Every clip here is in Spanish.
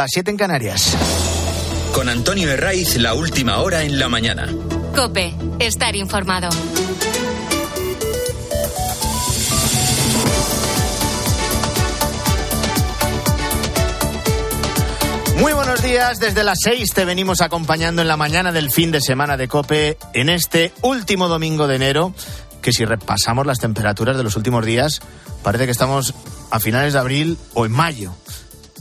las 7 en Canarias. Con Antonio Herraiz, la última hora en la mañana. Cope, estar informado. Muy buenos días, desde las 6 te venimos acompañando en la mañana del fin de semana de Cope en este último domingo de enero, que si repasamos las temperaturas de los últimos días, parece que estamos a finales de abril o en mayo.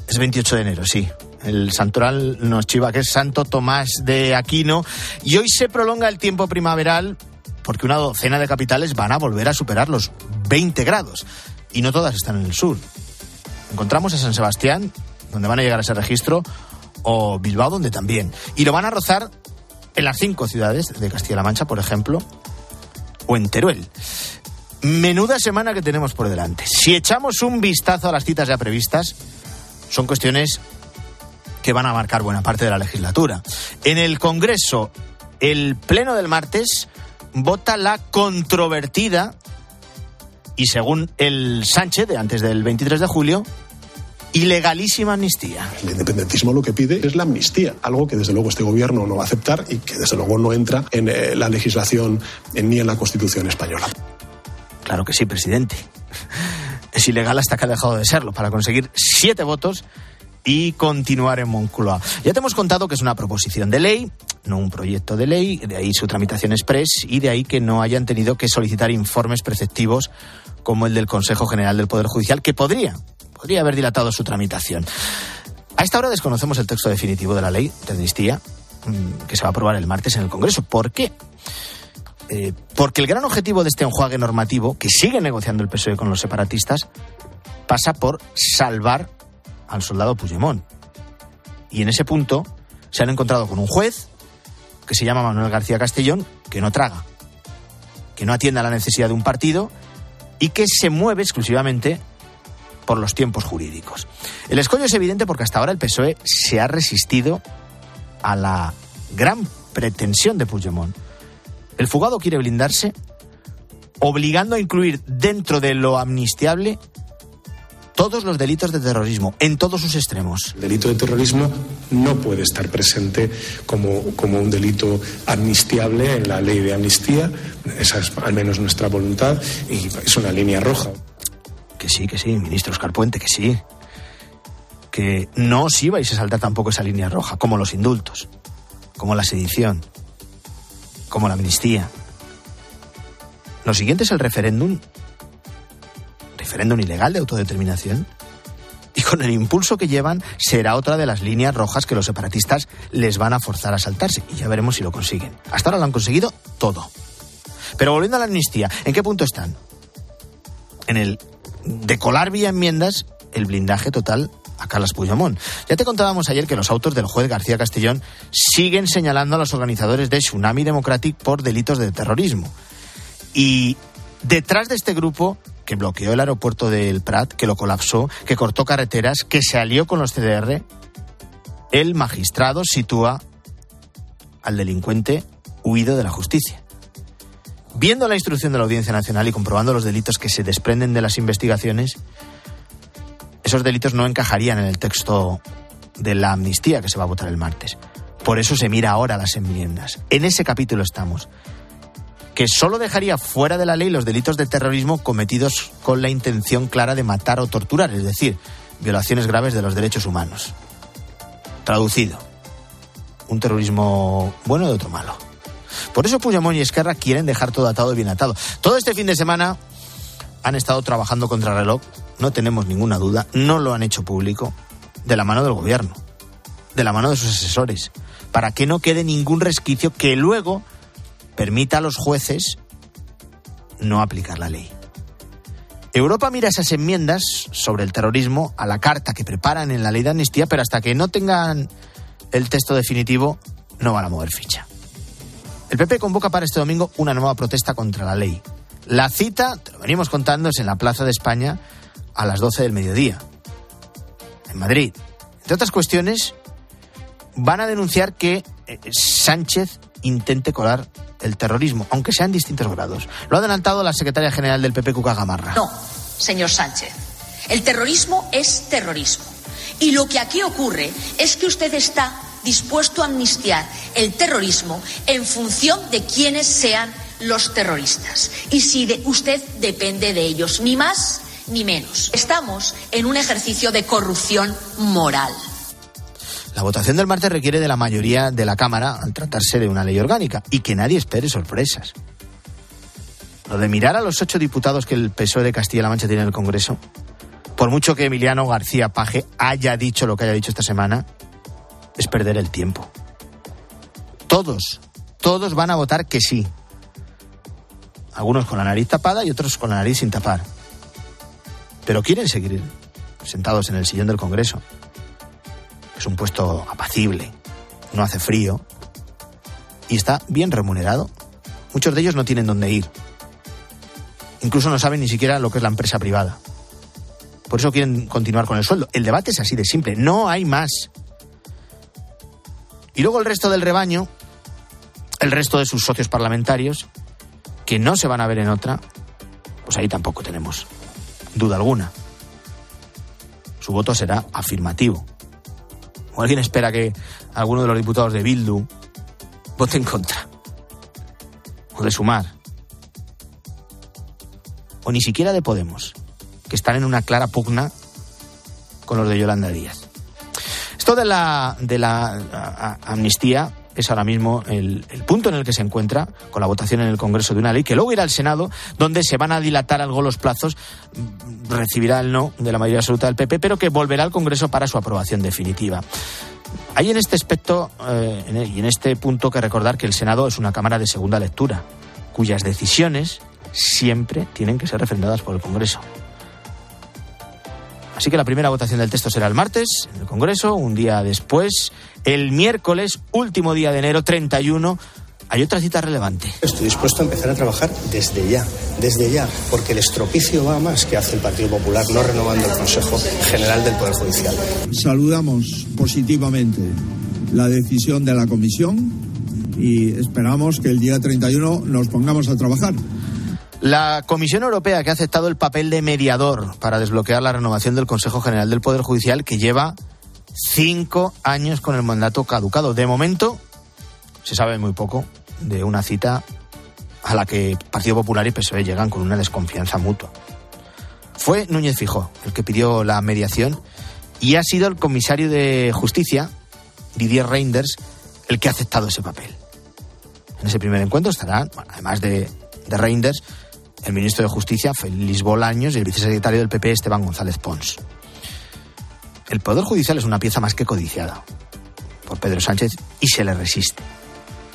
Es 28 de enero, sí. El santoral nos chiva que es Santo Tomás de Aquino y hoy se prolonga el tiempo primaveral porque una docena de capitales van a volver a superar los 20 grados y no todas están en el sur. Encontramos a San Sebastián, donde van a llegar a ese registro, o Bilbao, donde también. Y lo van a rozar en las cinco ciudades de Castilla-La Mancha, por ejemplo, o en Teruel. Menuda semana que tenemos por delante. Si echamos un vistazo a las citas ya previstas, son cuestiones que van a marcar buena parte de la legislatura. En el Congreso, el Pleno del martes vota la controvertida y según el Sánchez, de antes del 23 de julio, ilegalísima amnistía. El independentismo lo que pide es la amnistía, algo que desde luego este gobierno no va a aceptar y que desde luego no entra en eh, la legislación ni en la Constitución española. Claro que sí, presidente. Es ilegal hasta que ha dejado de serlo, para conseguir siete votos y continuar en Moncloa. Ya te hemos contado que es una proposición de ley, no un proyecto de ley, de ahí su tramitación express y de ahí que no hayan tenido que solicitar informes preceptivos como el del Consejo General del Poder Judicial, que podría, podría haber dilatado su tramitación. A esta hora desconocemos el texto definitivo de la ley de amnistía mm, que se va a aprobar el martes en el Congreso. ¿Por qué? Eh, porque el gran objetivo de este enjuague normativo, que sigue negociando el PSOE con los separatistas, pasa por salvar al soldado Puigdemont. Y en ese punto se han encontrado con un juez que se llama Manuel García Castellón, que no traga, que no atiende a la necesidad de un partido y que se mueve exclusivamente por los tiempos jurídicos. El escollo es evidente porque hasta ahora el PSOE se ha resistido a la gran pretensión de Puigdemont. El fugado quiere blindarse obligando a incluir dentro de lo amnistiable todos los delitos de terrorismo, en todos sus extremos. El delito de terrorismo no puede estar presente como, como un delito amnistiable en la ley de amnistía. Esa es al menos nuestra voluntad y es una línea roja. Que sí, que sí, ministro Oscar Puente, que sí. Que no os ibais a saltar tampoco esa línea roja, como los indultos, como la sedición, como la amnistía. Lo siguiente es el referéndum referéndum ilegal de autodeterminación. Y con el impulso que llevan será otra de las líneas rojas que los separatistas les van a forzar a saltarse. Y ya veremos si lo consiguen. Hasta ahora lo han conseguido todo. Pero volviendo a la amnistía, ¿en qué punto están? En el de colar vía enmiendas el blindaje total a Carlos Puigdemont. Ya te contábamos ayer que los autos del juez García Castellón siguen señalando a los organizadores de Tsunami Democratic por delitos de terrorismo. Y detrás de este grupo que bloqueó el aeropuerto del Prat, que lo colapsó, que cortó carreteras, que se alió con los CDR, el magistrado sitúa al delincuente huido de la justicia. Viendo la instrucción de la Audiencia Nacional y comprobando los delitos que se desprenden de las investigaciones, esos delitos no encajarían en el texto de la amnistía que se va a votar el martes. Por eso se mira ahora las enmiendas. En ese capítulo estamos que solo dejaría fuera de la ley los delitos de terrorismo cometidos con la intención clara de matar o torturar, es decir, violaciones graves de los derechos humanos. Traducido, un terrorismo bueno y otro malo. Por eso Puigdemont y Esquerra quieren dejar todo atado y bien atado. Todo este fin de semana han estado trabajando contra el reloj, no tenemos ninguna duda, no lo han hecho público, de la mano del gobierno, de la mano de sus asesores, para que no quede ningún resquicio que luego permita a los jueces no aplicar la ley. Europa mira esas enmiendas sobre el terrorismo a la carta que preparan en la ley de amnistía, pero hasta que no tengan el texto definitivo no van a mover ficha. El PP convoca para este domingo una nueva protesta contra la ley. La cita, te lo venimos contando, es en la Plaza de España a las 12 del mediodía, en Madrid. Entre otras cuestiones, van a denunciar que eh, Sánchez intente colar el terrorismo, aunque sea en distintos grados. Lo ha adelantado la secretaria general del PP, Cuca Gamarra. No, señor Sánchez. El terrorismo es terrorismo. Y lo que aquí ocurre es que usted está dispuesto a amnistiar el terrorismo en función de quiénes sean los terroristas y si de usted depende de ellos, ni más ni menos. Estamos en un ejercicio de corrupción moral. La votación del martes requiere de la mayoría de la Cámara al tratarse de una ley orgánica y que nadie espere sorpresas. Lo de mirar a los ocho diputados que el PSOE de Castilla-La Mancha tiene en el Congreso, por mucho que Emiliano García Paje haya dicho lo que haya dicho esta semana, es perder el tiempo. Todos, todos van a votar que sí. Algunos con la nariz tapada y otros con la nariz sin tapar. Pero quieren seguir sentados en el sillón del Congreso. Es un puesto apacible, no hace frío y está bien remunerado. Muchos de ellos no tienen dónde ir. Incluso no saben ni siquiera lo que es la empresa privada. Por eso quieren continuar con el sueldo. El debate es así de simple, no hay más. Y luego el resto del rebaño, el resto de sus socios parlamentarios, que no se van a ver en otra, pues ahí tampoco tenemos duda alguna. Su voto será afirmativo. O alguien espera que alguno de los diputados de Bildu vote en contra. O de Sumar. O ni siquiera de Podemos, que están en una clara pugna con los de Yolanda Díaz. Esto de la, de la amnistía es ahora mismo el, punto en el que se encuentra con la votación en el Congreso de una ley que luego irá al Senado, donde se van a dilatar algo los plazos, mm, recibirá el no de la mayoría absoluta del PP, pero que volverá al Congreso para su aprobación definitiva. Hay en este aspecto eh, e, y en este punto que recordar que el Senado es una Cámara de segunda lectura, cuyas decisiones siempre tienen que ser refrendadas por el Congreso. Así que la primera votación del texto será el martes en el Congreso, un día después, el miércoles, último día de enero, 31. Hay otra cita relevante. Estoy dispuesto a empezar a trabajar desde ya, desde ya, porque el estropicio va más que hace el Partido Popular no renovando el Consejo General del Poder Judicial. Saludamos positivamente la decisión de la Comisión y esperamos que el día 31 nos pongamos a trabajar. La Comisión Europea que ha aceptado el papel de mediador para desbloquear la renovación del Consejo General del Poder Judicial que lleva cinco años con el mandato caducado. De momento se sabe muy poco de una cita a la que Partido Popular y PSOE llegan con una desconfianza mutua. Fue Núñez Fijó el que pidió la mediación y ha sido el comisario de Justicia, Didier Reinders, el que ha aceptado ese papel. En ese primer encuentro estarán, además de, de Reinders, el ministro de Justicia, Félix Bolaños, y el vicesecretario del PP, Esteban González Pons. El Poder Judicial es una pieza más que codiciada por Pedro Sánchez y se le resiste.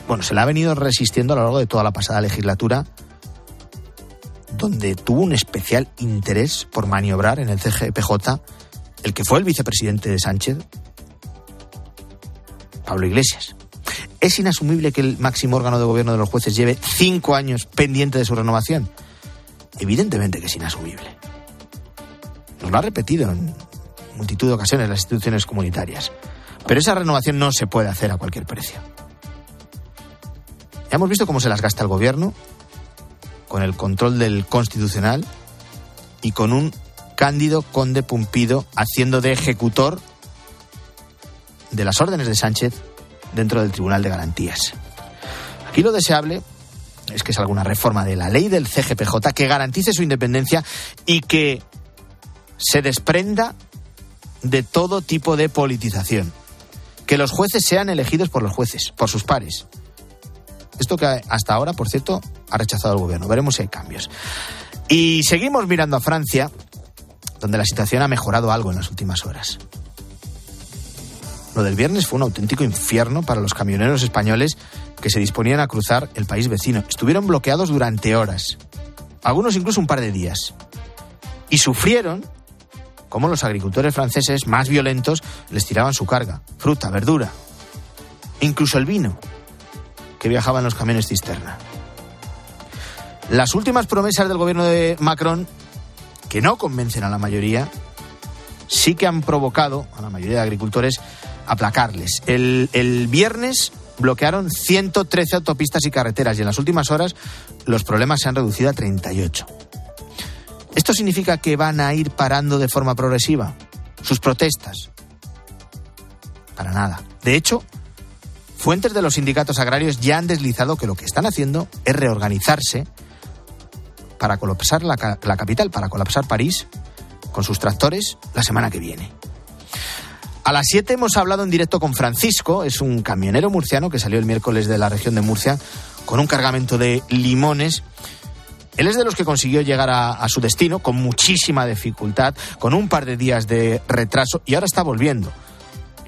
Bueno, se le ha venido resistiendo a lo largo de toda la pasada legislatura, donde tuvo un especial interés por maniobrar en el CGPJ el que fue el vicepresidente de Sánchez, Pablo Iglesias. Es inasumible que el máximo órgano de gobierno de los jueces lleve cinco años pendiente de su renovación. Evidentemente que es inasumible. Nos lo ha repetido en multitud de ocasiones las instituciones comunitarias. Pero esa renovación no se puede hacer a cualquier precio. Ya hemos visto cómo se las gasta el gobierno, con el control del constitucional y con un Cándido Conde Pumpido haciendo de ejecutor de las órdenes de Sánchez dentro del Tribunal de Garantías. Aquí lo deseable es que es alguna reforma de la ley del CGPJ que garantice su independencia y que se desprenda de todo tipo de politización. Que los jueces sean elegidos por los jueces, por sus pares. Esto que hasta ahora, por cierto, ha rechazado el gobierno. Veremos si hay cambios. Y seguimos mirando a Francia, donde la situación ha mejorado algo en las últimas horas. Lo del viernes fue un auténtico infierno para los camioneros españoles que se disponían a cruzar el país vecino. Estuvieron bloqueados durante horas, algunos incluso un par de días. Y sufrieron como los agricultores franceses más violentos les tiraban su carga, fruta, verdura, incluso el vino que viajaba en los camiones cisterna. Las últimas promesas del gobierno de Macron, que no convencen a la mayoría, sí que han provocado a la mayoría de agricultores aplacarles. El, el viernes bloquearon 113 autopistas y carreteras y en las últimas horas los problemas se han reducido a 38. ¿Esto significa que van a ir parando de forma progresiva sus protestas? para nada. De hecho, fuentes de los sindicatos agrarios ya han deslizado que lo que están haciendo es reorganizarse para colapsar la, la capital, para colapsar París con sus tractores la semana que viene. A las 7 hemos hablado en directo con Francisco, es un camionero murciano que salió el miércoles de la región de Murcia con un cargamento de limones. Él es de los que consiguió llegar a, a, su destino con muchísima dificultad, con un par de días de retraso y ahora está volviendo.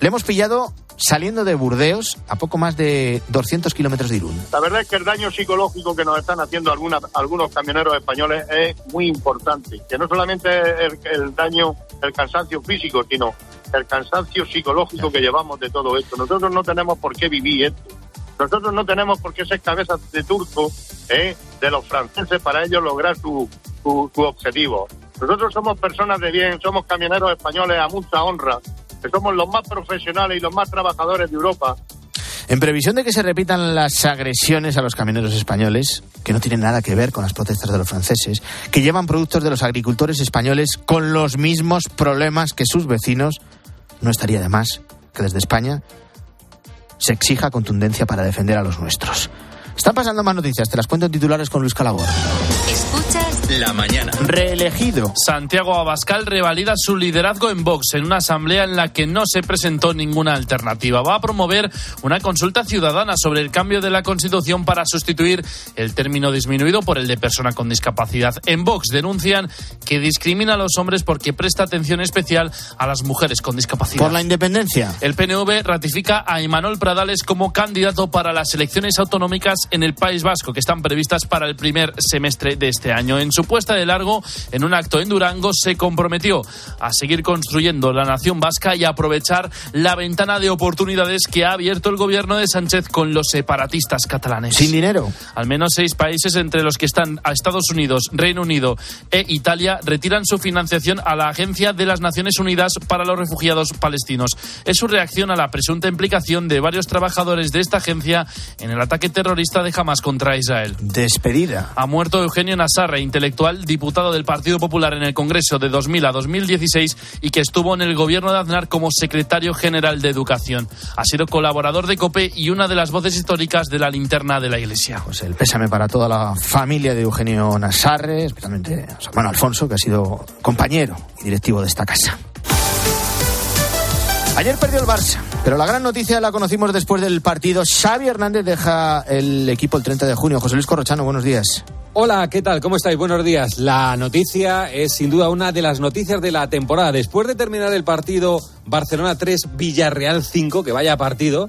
Le hemos pillado saliendo de Burdeos a poco más de 200 kilómetros de Irún. La verdad es que el daño psicológico que nos están haciendo algunos camioneros españoles es muy importante. Que no solamente el, el daño, el cansancio físico, sino el cansancio psicológico que llevamos de todo esto. Nosotros no tenemos por qué vivir esto. Nosotros no tenemos por qué ser cabezas de turco ¿eh? de los franceses para ellos lograr su, su, su objetivo. Nosotros somos personas de bien, somos camioneros españoles a mucha honra, que somos los más profesionales y los más trabajadores de Europa. En previsión de que se repitan las agresiones a los camioneros españoles, que no tienen nada que ver con las protestas de los franceses, que llevan productos de los agricultores españoles con los mismos problemas que sus vecinos, no estaría de más que desde España se exija contundencia para defender a los nuestros. Están pasando más noticias, te las cuento en titulares con Luis Calabor. La mañana. Reelegido. Santiago Abascal revalida su liderazgo en Vox en una asamblea en la que no se presentó ninguna alternativa. Va a promover una consulta ciudadana sobre el cambio de la Constitución para sustituir el término disminuido por el de persona con discapacidad. En Vox denuncian que discrimina a los hombres porque presta atención especial a las mujeres con discapacidad. Por la independencia. El PNV ratifica a Imanol Pradales como candidato para las elecciones autonómicas en el País Vasco, que están previstas para el primer semestre de este año. En su puesta de largo, en un acto en Durango, se comprometió a seguir construyendo la nación vasca y aprovechar la ventana de oportunidades que ha abierto el gobierno de Sánchez con los separatistas catalanes. Sin dinero. Al menos seis países, entre los que están a Estados Unidos, Reino Unido e Italia, retiran su financiación a la Agencia de las Naciones Unidas para los Refugiados Palestinos. Es su reacción a la presunta implicación de varios trabajadores de esta agencia en el ataque terrorista de Hamas contra Israel. Despedida. Ha muerto Eugenio Nasarre, intelectual, diputado del Partido Popular en el Congreso de 2000 a 2016 y que estuvo en el gobierno de Aznar como secretario general de Educación. Ha sido colaborador de COPE y una de las voces históricas de la linterna de la Iglesia. Pues el pésame para toda la familia de Eugenio Nasarre, especialmente su hermano Alfonso, que ha sido compañero y directivo de esta casa. Ayer perdió el Barça, pero la gran noticia la conocimos después del partido. Xavi Hernández deja el equipo el 30 de junio. José Luis Corrochano, buenos días. Hola, ¿qué tal? ¿Cómo estáis? Buenos días. La noticia es sin duda una de las noticias de la temporada. Después de terminar el partido Barcelona 3, Villarreal 5, que vaya partido,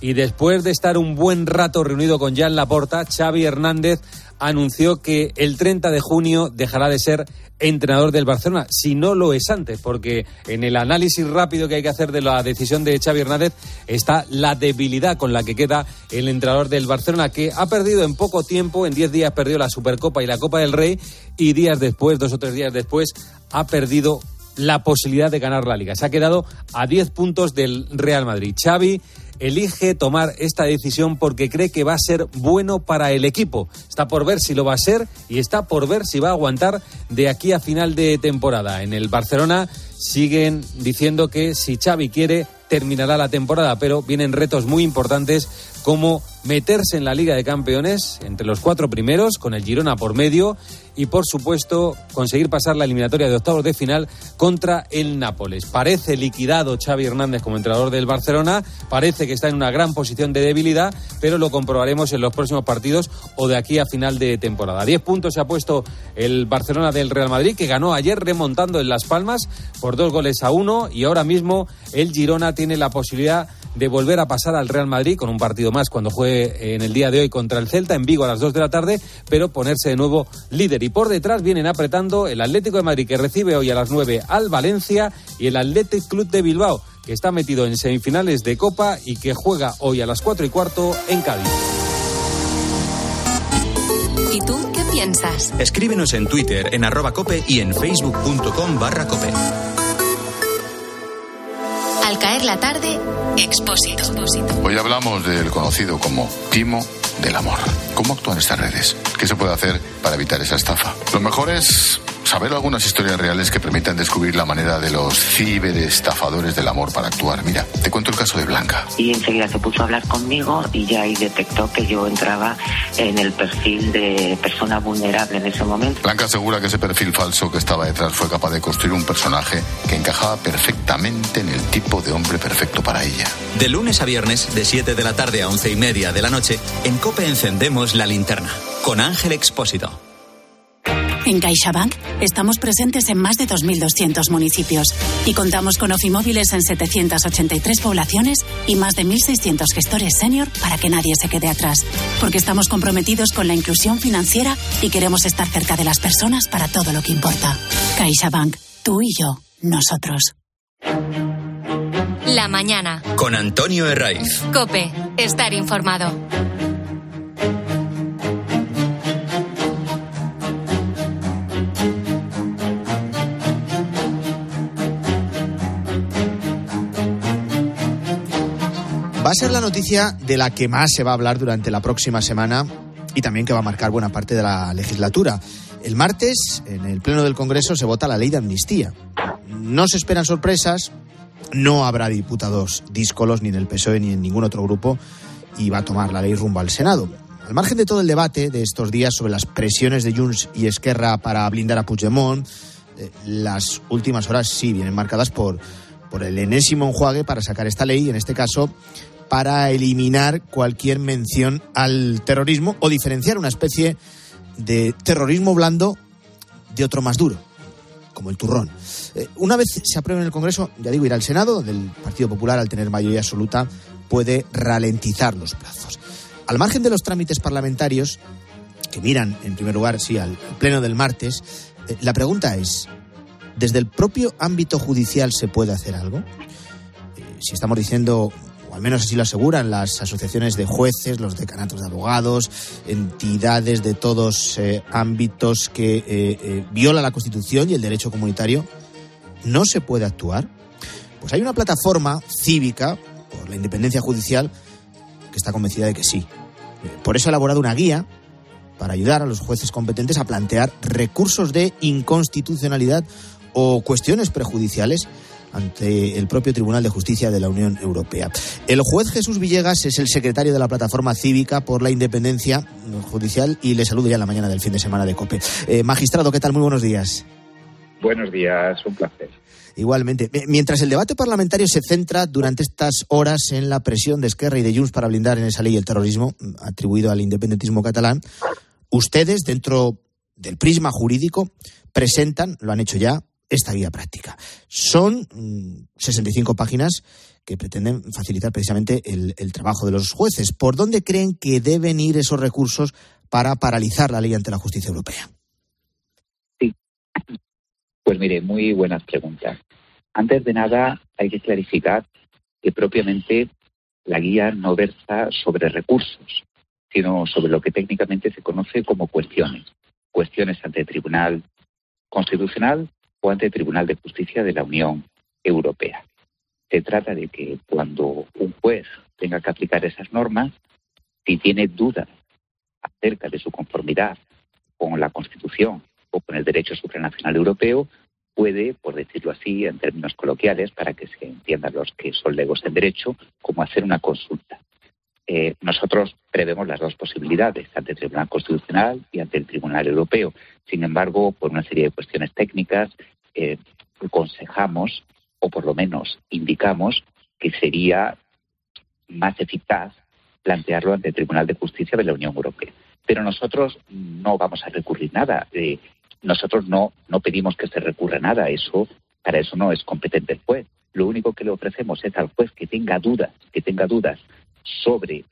y después de estar un buen rato reunido con Jan Laporta, Xavi Hernández anunció que el 30 de junio dejará de ser entrenador del Barcelona, si no lo es antes, porque en el análisis rápido que hay que hacer de la decisión de Xavi Hernández está la debilidad con la que queda el entrenador del Barcelona, que ha perdido en poco tiempo, en 10 días perdió la Supercopa y la Copa del Rey, y días después, dos o tres días después, ha perdido la posibilidad de ganar la liga. Se ha quedado a 10 puntos del Real Madrid. Xavi elige tomar esta decisión porque cree que va a ser bueno para el equipo. Está por ver si lo va a ser y está por ver si va a aguantar de aquí a final de temporada. En el Barcelona siguen diciendo que si Xavi quiere terminará la temporada, pero vienen retos muy importantes como meterse en la Liga de Campeones entre los cuatro primeros, con el Girona por medio, y por supuesto conseguir pasar la eliminatoria de octavos de final contra el Nápoles. Parece liquidado Xavi Hernández como entrenador del Barcelona, parece que está en una gran posición de debilidad, pero lo comprobaremos en los próximos partidos o de aquí a final de temporada. Diez puntos se ha puesto el Barcelona del Real Madrid, que ganó ayer remontando en Las Palmas por dos goles a uno, y ahora mismo el Girona tiene la posibilidad de volver a pasar al Real Madrid con un partido más cuando juegue en el día de hoy contra el Celta en Vigo a las 2 de la tarde, pero ponerse de nuevo líder. Y por detrás vienen apretando el Atlético de Madrid que recibe hoy a las 9 al Valencia y el Athletic Club de Bilbao que está metido en semifinales de Copa y que juega hoy a las 4 y cuarto en Cádiz. ¿Y tú qué piensas? Escríbenos en Twitter, en arroba cope y en facebook.com barra cope. Al caer la tarde, Expósito. Hoy hablamos del conocido como timo del amor. ¿Cómo actúan estas redes? ¿Qué se puede hacer para evitar esa estafa? Lo mejor es saber algunas historias reales que permitan descubrir la manera de los ciberestafadores del amor para actuar. Mira, te cuento el caso de Blanca. Y enseguida se puso a hablar conmigo y ya ahí detectó que yo entraba en el perfil de persona vulnerable en ese momento. Blanca asegura que ese perfil falso que estaba detrás fue capaz de construir un personaje que encajaba perfectamente en el tipo de hombre perfecto para ella. De lunes a viernes, de 7 de la tarde a 11 y media de la noche, en COPE encendemos la linterna con Ángel Expósito. En CaixaBank estamos presentes en más de 2.200 municipios y contamos con ofimóviles en 783 poblaciones y más de 1.600 gestores senior para que nadie se quede atrás. Porque estamos comprometidos con la inclusión financiera y queremos estar cerca de las personas para todo lo que importa. CaixaBank, tú y yo, nosotros. La mañana. Con Antonio Herraiz. Cope, estar informado. Va a ser la noticia de la que más se va a hablar durante la próxima semana y también que va a marcar buena parte de la legislatura. El martes, en el Pleno del Congreso, se vota la ley de amnistía. No se esperan sorpresas, no habrá diputados díscolos ni en el PSOE ni en ningún otro grupo y va a tomar la ley rumbo al Senado. Al margen de todo el debate de estos días sobre las presiones de Junts y Esquerra para blindar a Puigdemont, eh, las últimas horas sí vienen marcadas por, por el enésimo enjuague para sacar esta ley, en este caso para eliminar cualquier mención al terrorismo o diferenciar una especie de terrorismo blando de otro más duro, como el turrón. Eh, una vez se apruebe en el Congreso, ya digo, irá al Senado, donde el Partido Popular, al tener mayoría absoluta, puede ralentizar los plazos. Al margen de los trámites parlamentarios, que miran, en primer lugar, sí, al pleno del martes, eh, la pregunta es, ¿desde el propio ámbito judicial se puede hacer algo? Eh, si estamos diciendo al menos así lo aseguran las asociaciones de jueces, los decanatos de abogados, entidades de todos eh, ámbitos que eh, eh, viola la Constitución y el derecho comunitario, ¿no se puede actuar? Pues hay una plataforma cívica por la independencia judicial que está convencida de que sí. Por eso ha elaborado una guía para ayudar a los jueces competentes a plantear recursos de inconstitucionalidad o cuestiones prejudiciales ante el propio Tribunal de Justicia de la Unión Europea. El juez Jesús Villegas es el secretario de la Plataforma Cívica por la Independencia Judicial y le saludo ya en la mañana del fin de semana de COPE. Eh, magistrado, ¿qué tal? Muy buenos días. Buenos días, un placer. Igualmente. Mientras el debate parlamentario se centra durante estas horas en la presión de Esquerra y de Junts para blindar en esa ley el terrorismo atribuido al independentismo catalán, ustedes, dentro del prisma jurídico, presentan, lo han hecho ya, esta guía práctica. Son 65 mm, páginas que pretenden facilitar precisamente el, trabajo de los jueces. ¿Por dónde creen que deben ir esos recursos para paralizar la ley ante la justicia europea? Sí. Pues mire, muy buenas preguntas. Antes de nada, hay que clarificar que propiamente la guía no versa sobre recursos, sino sobre lo que técnicamente se conoce como cuestiones. Cuestiones ante el Tribunal Constitucional o ante el Tribunal de Justicia de la Unión Europea. Se trata de que cuando un juez tenga que aplicar esas normas, si tiene dudas acerca de su conformidad con la Constitución o con el derecho supranacional europeo, puede, por decirlo así, en términos coloquiales, para que se entiendan los que son legos en derecho, como hacer una consulta. Eh, nosotros prevemos las dos posibilidades, ante el Tribunal Constitucional y ante el Tribunal Europeo. Sin embargo, por una serie de cuestiones técnicas, eh, aconsejamos, o por lo menos indicamos, que sería más eficaz plantearlo ante el Tribunal de Justicia de la Unión Europea. Pero nosotros no vamos a recurrir nada. Eh, nosotros no, no pedimos que se recurra nada. Eso, para eso no es competente el juez. Lo único que le ofrecemos es al juez que tenga dudas, que tenga dudas sobre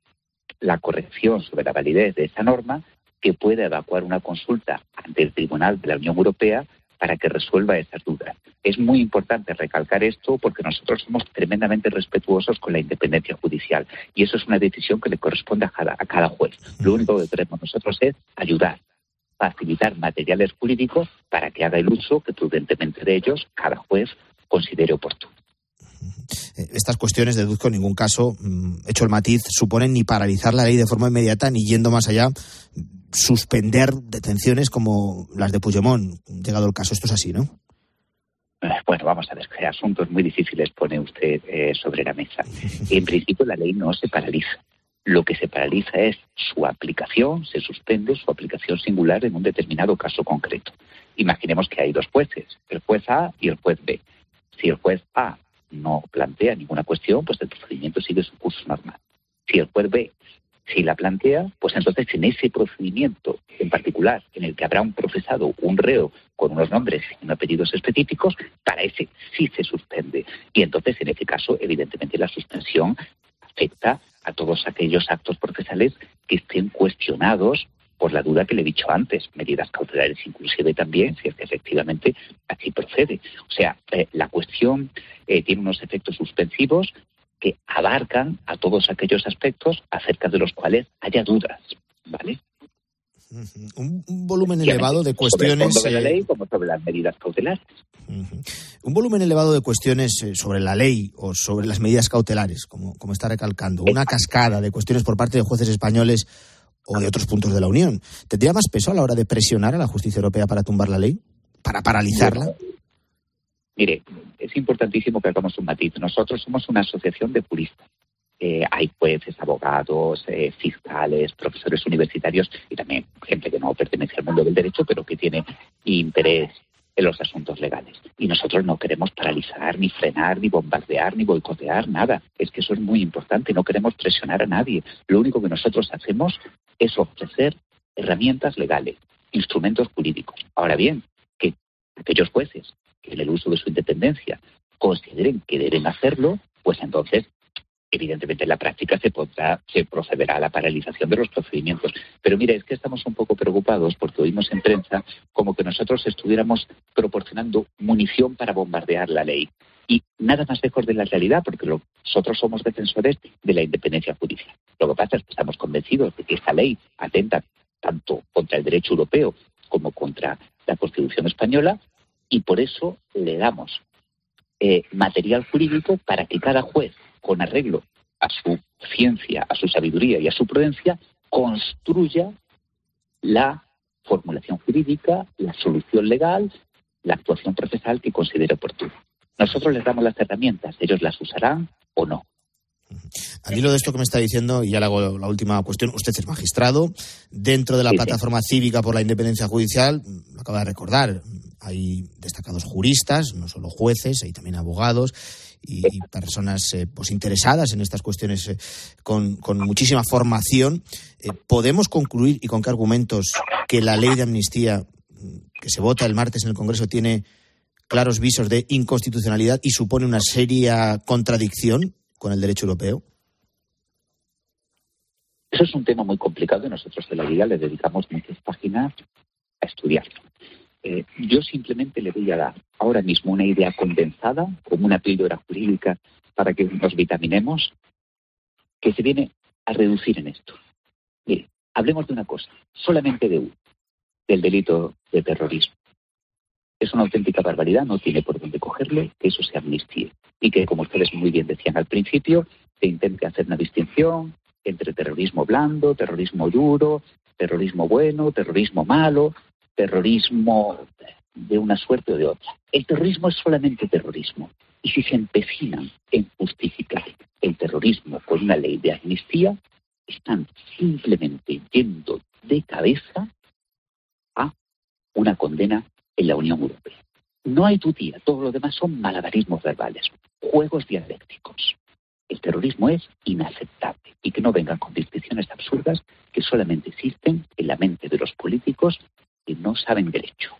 la corrección, sobre la validez de esa norma, que pueda evacuar una consulta ante el Tribunal de la Unión Europea para que resuelva esas dudas. Es muy importante recalcar esto porque nosotros somos tremendamente respetuosos con la independencia judicial y eso es una decisión que le corresponde a cada, a cada juez. Lo único que queremos nosotros es ayudar, facilitar materiales jurídicos para que haga el uso que prudentemente de ellos cada juez considere oportuno. Estas cuestiones, deduzco, en ningún caso, mm, hecho el matiz, suponen ni paralizar la ley de forma inmediata ni yendo más allá suspender detenciones como las de Puigdemont, llegado el caso. Esto es así, ¿no? Eh, bueno, vamos a ver, qué asuntos muy difíciles pone usted eh, sobre la mesa. En principio, la ley no se paraliza. Lo que se paraliza es su aplicación, se suspende su aplicación singular en un determinado caso concreto. Imaginemos que hay dos jueces, el juez A y el juez B. Si el juez A no plantea ninguna cuestión, pues el procedimiento sigue su curso normal. Si el juez B si la plantea, pues entonces en ese procedimiento en particular, en el que habrá un procesado, un reo con unos nombres y unos apellidos específicos, para ese sí se suspende. Y entonces, en ese caso, evidentemente la suspensión afecta a todos aquellos actos procesales que estén cuestionados por la duda que le he dicho antes, medidas cautelares inclusive también, si es que efectivamente así procede. O sea, eh, la cuestión eh, tiene unos efectos suspensivos que abarcan a todos aquellos aspectos acerca de los cuales haya dudas, ¿vale? Un, volumen elevado de cuestiones. Sobre la eh, ley como sobre las medidas cautelares. Un volumen elevado de cuestiones sobre la ley o sobre las medidas cautelares, como, como está recalcando. Una cascada de cuestiones por parte de jueces españoles o de otros puntos de la Unión. ¿Tendría más peso a la hora de presionar a la justicia europea para tumbar la ley? ¿Para paralizarla? Mire, es importantísimo que hagamos un matiz. Nosotros somos una asociación de juristas. Eh, hay jueces, abogados, eh, fiscales, profesores universitarios y también gente que no pertenece al mundo del derecho, pero que tiene interés en los asuntos legales. Y nosotros no queremos paralizar, ni frenar, ni bombardear, ni boicotear nada. Es que eso es muy importante. No queremos presionar a nadie. Lo único que nosotros hacemos es ofrecer herramientas legales, instrumentos jurídicos. Ahora bien, que aquellos jueces que en el uso de su independencia consideren que deben hacerlo, pues entonces evidentemente en la práctica se podrá, se procederá a la paralización de los procedimientos. Pero mire, es que estamos un poco preocupados porque oímos en prensa como que nosotros estuviéramos proporcionando munición para bombardear la ley. Y nada más lejos de la realidad, porque nosotros somos defensores de la independencia judicial. Lo que pasa es que estamos convencidos de que esta ley atenta tanto contra el derecho europeo como contra la Constitución española y por eso le damos eh, material jurídico para que cada juez, con arreglo a su ciencia, a su sabiduría y a su prudencia, construya la formulación jurídica, la solución legal, la actuación procesal que considere oportuna. Nosotros les damos las herramientas, ellos las usarán o no. Al hilo de esto que me está diciendo, y ya le hago la última cuestión, usted es magistrado, dentro de la plataforma cívica por la independencia judicial, lo acaba de recordar, hay destacados juristas, no solo jueces, hay también abogados y, personas eh, pues interesadas en estas cuestiones eh, con, muchísima formación. Eh, ¿Podemos concluir y con qué argumentos que la ley de amnistía mm, que se vota el martes en el Congreso tiene claros visos de inconstitucionalidad y supone una seria contradicción con el derecho europeo? Eso es un tema muy complicado y nosotros de la Liga le dedicamos muchas páginas a estudiarlo. Eh, yo simplemente le voy a dar ahora mismo una idea condensada, como una píldora jurídica, para que nos vitaminemos, que se viene a reducir en esto. Mire, hablemos de una cosa, solamente de uno, del delito de terrorismo. Es una auténtica barbaridad, no tiene por dónde cogerle, que eso se amnistíe. Y que, como ustedes muy bien decían al principio, se intente hacer una distinción entre terrorismo blando, terrorismo duro, terrorismo bueno, terrorismo malo, terrorismo de una suerte o de otra. El terrorismo es solamente terrorismo. Y si se empecinan en justificar el terrorismo con una ley de amnistía, están simplemente yendo de cabeza a una condena en la Unión Europea. No hay dudía, todo lo demás son malabarismos verbales, juegos dialécticos. El terrorismo es inaceptable y que no vengan con distinciones absurdas que solamente existen en la mente de los políticos que no saben derecho.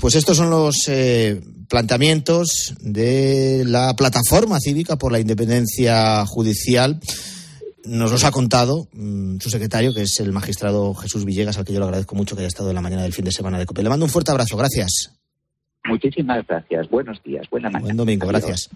Pues estos son los eh, planteamientos de la plataforma cívica por la independencia judicial. Nos los ha contado mm, su secretario, que es el magistrado Jesús Villegas, al que yo le agradezco mucho que haya estado en la mañana del fin de semana de COPE. Le mando un fuerte abrazo. Gracias. Muchísimas gracias. Buenos días. Buena mañana. Buen domingo. Gracias.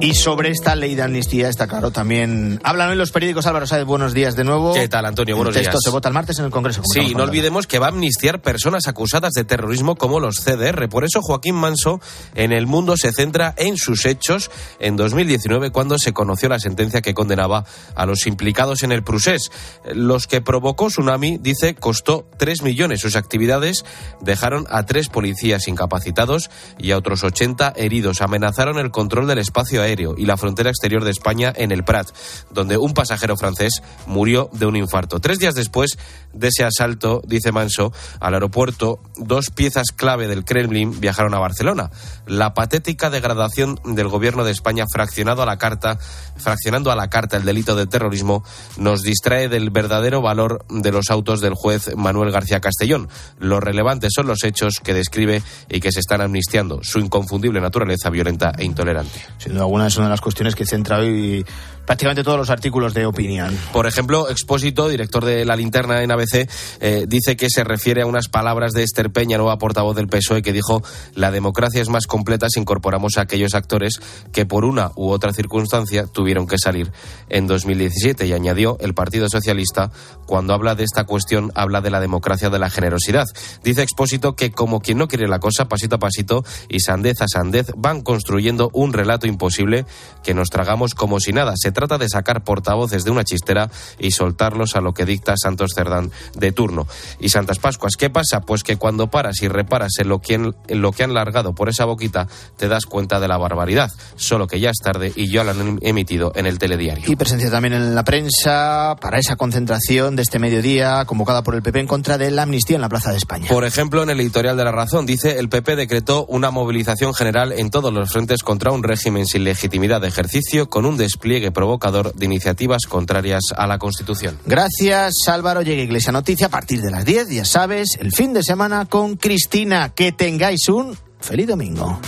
Y sobre esta ley de amnistía está claro también. Hablan en los periódicos Álvaro Sáez, buenos días de nuevo. ¿Qué tal, Antonio? Buenos el texto días. se vota el martes en el Congreso. Sí, no olvidemos que va a amnistiar personas acusadas de terrorismo como los CDR. Por eso Joaquín Manso en El Mundo se centra en sus hechos en 2019 cuando se conoció la sentencia que condenaba a los implicados en el Prusés. Los que provocó Tsunami, dice, costó 3 millones. Sus actividades dejaron a tres policías incapacitados y a otros 80 heridos. Amenazaron el control del espacio aéreo y la frontera exterior de España en el Prat, donde un pasajero francés murió de un infarto. Tres días después de ese asalto, dice Manso, al aeropuerto, dos piezas clave del Kremlin viajaron a Barcelona. La patética degradación del gobierno de España fraccionado a la carta, fraccionando a la carta el delito de terrorismo, nos distrae del verdadero valor de los autos del juez Manuel García Castellón. Lo relevantes son los hechos que describe y que se están amnistiando, su inconfundible naturaleza violenta e intolerante. Sin duda es una de las cuestiones que centra hoy prácticamente todos los artículos de opinión. Por ejemplo, Expósito, director de La Linterna en ABC, eh, dice que se refiere a unas palabras de Esther Peña, nueva portavoz del PSOE, que dijo la democracia es más completa si incorporamos a aquellos actores que por una u otra circunstancia tuvieron que salir en 2017. Y añadió, el Partido Socialista, cuando habla de esta cuestión, habla de la democracia de la generosidad. Dice Expósito que como quien no quiere la cosa, pasito a pasito y sandez a sandez, van construyendo un relato imposible que nos tragamos como si nada. Se trata de sacar portavoces de una chistera y soltarlos a lo que dicta Santos Cerdán de turno. Y Santas Pascuas, ¿qué pasa? Pues que cuando paras y reparas en lo, que han, en lo que han largado por esa boquita, te das cuenta de la barbaridad. Solo que ya es tarde y ya lo han em- emitido en el telediario. Y presencia también en la prensa para esa concentración de este mediodía convocada por el PP en contra de la amnistía en la Plaza de España. Por ejemplo, en el editorial de La Razón dice el PP decretó una movilización general en todos los frentes contra un régimen sin legitimidad de ejercicio con un despliegue provocador de iniciativas contrarias a la Constitución. Gracias, Álvaro. Llega Iglesia Noticia a partir de las 10, ya sabes, el fin de semana con Cristina. Que tengáis un feliz domingo.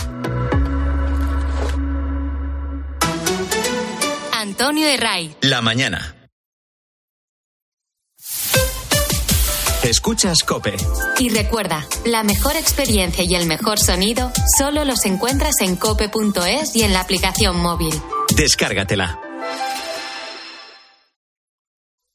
Antonio de Ray. La mañana. Escuchas Cope. Y recuerda, la mejor experiencia y el mejor sonido solo los encuentras en cope.es y en la aplicación móvil. Descárgatela.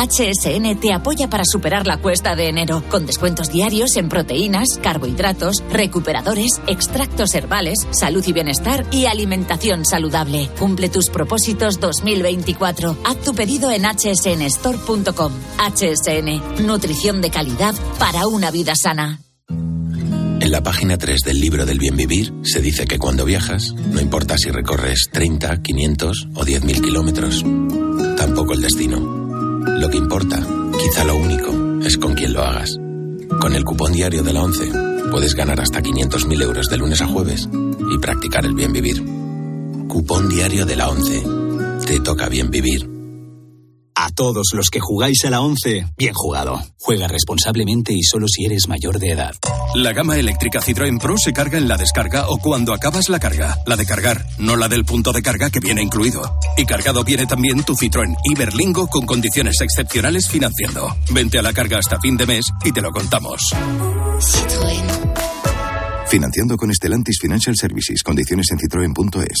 HSN te apoya para superar la cuesta de enero, con descuentos diarios en proteínas, carbohidratos, recuperadores, extractos herbales, salud y bienestar y alimentación saludable. Cumple tus propósitos 2024. Haz tu pedido en hsnstore.com. HSN, nutrición de calidad para una vida sana. En la página 3 del libro del bien vivir se dice que cuando viajas, no importa si recorres 30, 500 o 10.000 kilómetros, tampoco el destino. Lo que importa, quizá lo único, es con quién lo hagas. Con el cupón diario de la 11 puedes ganar hasta 500.000 euros de lunes a jueves y practicar el bien vivir. Cupón diario de la 11. Te toca bien vivir. A todos los que jugáis a la 11, bien jugado. Juega responsablemente y solo si eres mayor de edad. La gama eléctrica Citroën Pro se carga en la descarga o cuando acabas la carga. La de cargar, no la del punto de carga que viene incluido. Y cargado viene también tu Citroën Iberlingo con condiciones excepcionales financiando. Vente a la carga hasta fin de mes y te lo contamos. Financiando con Estelantis Financial Services. Condiciones en citroen.es.